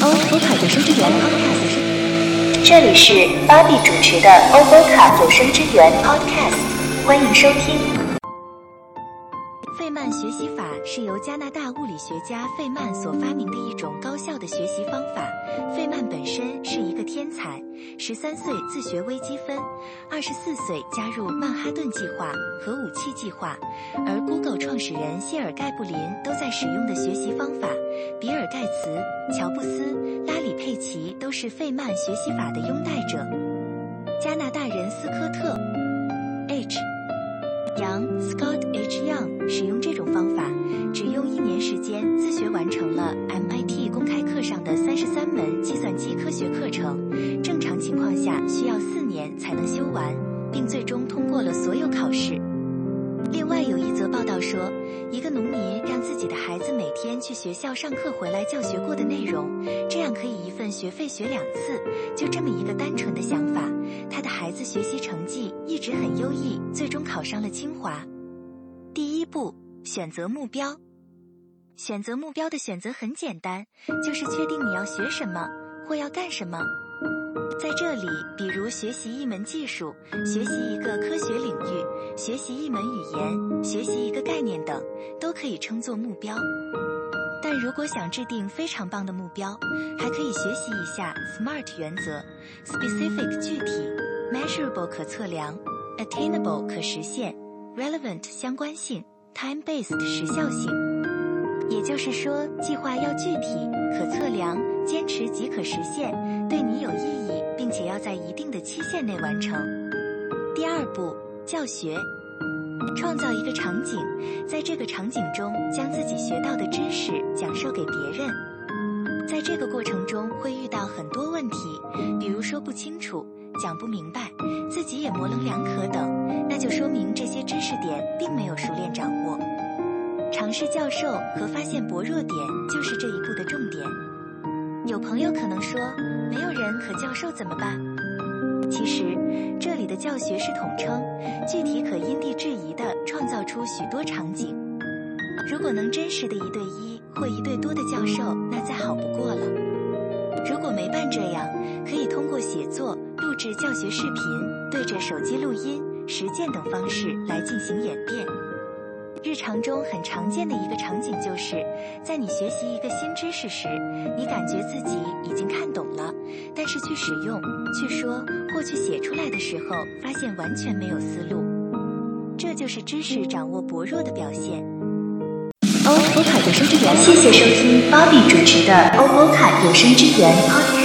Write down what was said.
欧波卡有声之源 Podcast，这里是芭比主持的欧波卡有声之源 Podcast，欢迎收听。费曼学习法是由加拿大物理学家费曼所发明的一种高效的学习方法。费曼本身是一个天才，十三岁自学微积分，二十四岁加入曼哈顿计划核武器计划，而 Google 创始人谢尔盖布林都在使用的学习方法，比尔盖茨、乔布斯、拉里佩奇都是费曼学习法的拥戴者。加拿大人斯科特 H。杨 Scott H. Young 使用这种方法，只用一年时间自学完成了 MIT 公开课上的三十三门计算机科学课程。正常情况下需要四年才能修完，并最终通过了所有考试。另外有一则报道说，一个农民让自己的孩子每天去学校上课回来教学过的内容，这样可以一份学费学两次。就这么一个单纯的想法，他的孩子学习成绩一直很优异，最终考上了清华。第一步，选择目标。选择目标的选择很简单，就是确定你要学什么或要干什么。在这里，比如学习一门技术、学习一个科学领域、学习一门语言、学习一个概念等，都可以称作目标。但如果想制定非常棒的目标，还可以学习一下 SMART 原则：specific 具体，measurable 可测量，attainable 可实现，relevant 相关性，time-based 时效性。也就是说，计划要具体、可测量、坚持即可实现，对你有意义，并且要在一定的期限内完成。第二步，教学，创造一个场景，在这个场景中将自己学到的知识讲授给别人。在这个过程中会遇到很多问题，比如说不清楚、讲不明白，自己也模棱两可等，那就说明这些知识点并没有熟练掌握。尝试教授和发现薄弱点就是这一步的重点。有朋友可能说，没有人可教授怎么办？其实，这里的教学是统称，具体可因地制宜地创造出许多场景。如果能真实的一对一或一对多的教授，那再好不过了。如果没办这样，可以通过写作、录制教学视频、对着手机录音、实践等方式来进行演变。日常中很常见的一个场景，就是在你学习一个新知识时，你感觉自己已经看懂了，但是去使用、去说或去写出来的时候，发现完全没有思路。这就是知识掌握薄弱的表现。欧欧卡有声之源，谢谢收听 Bobby 主持的欧欧卡有声之源 Podcast。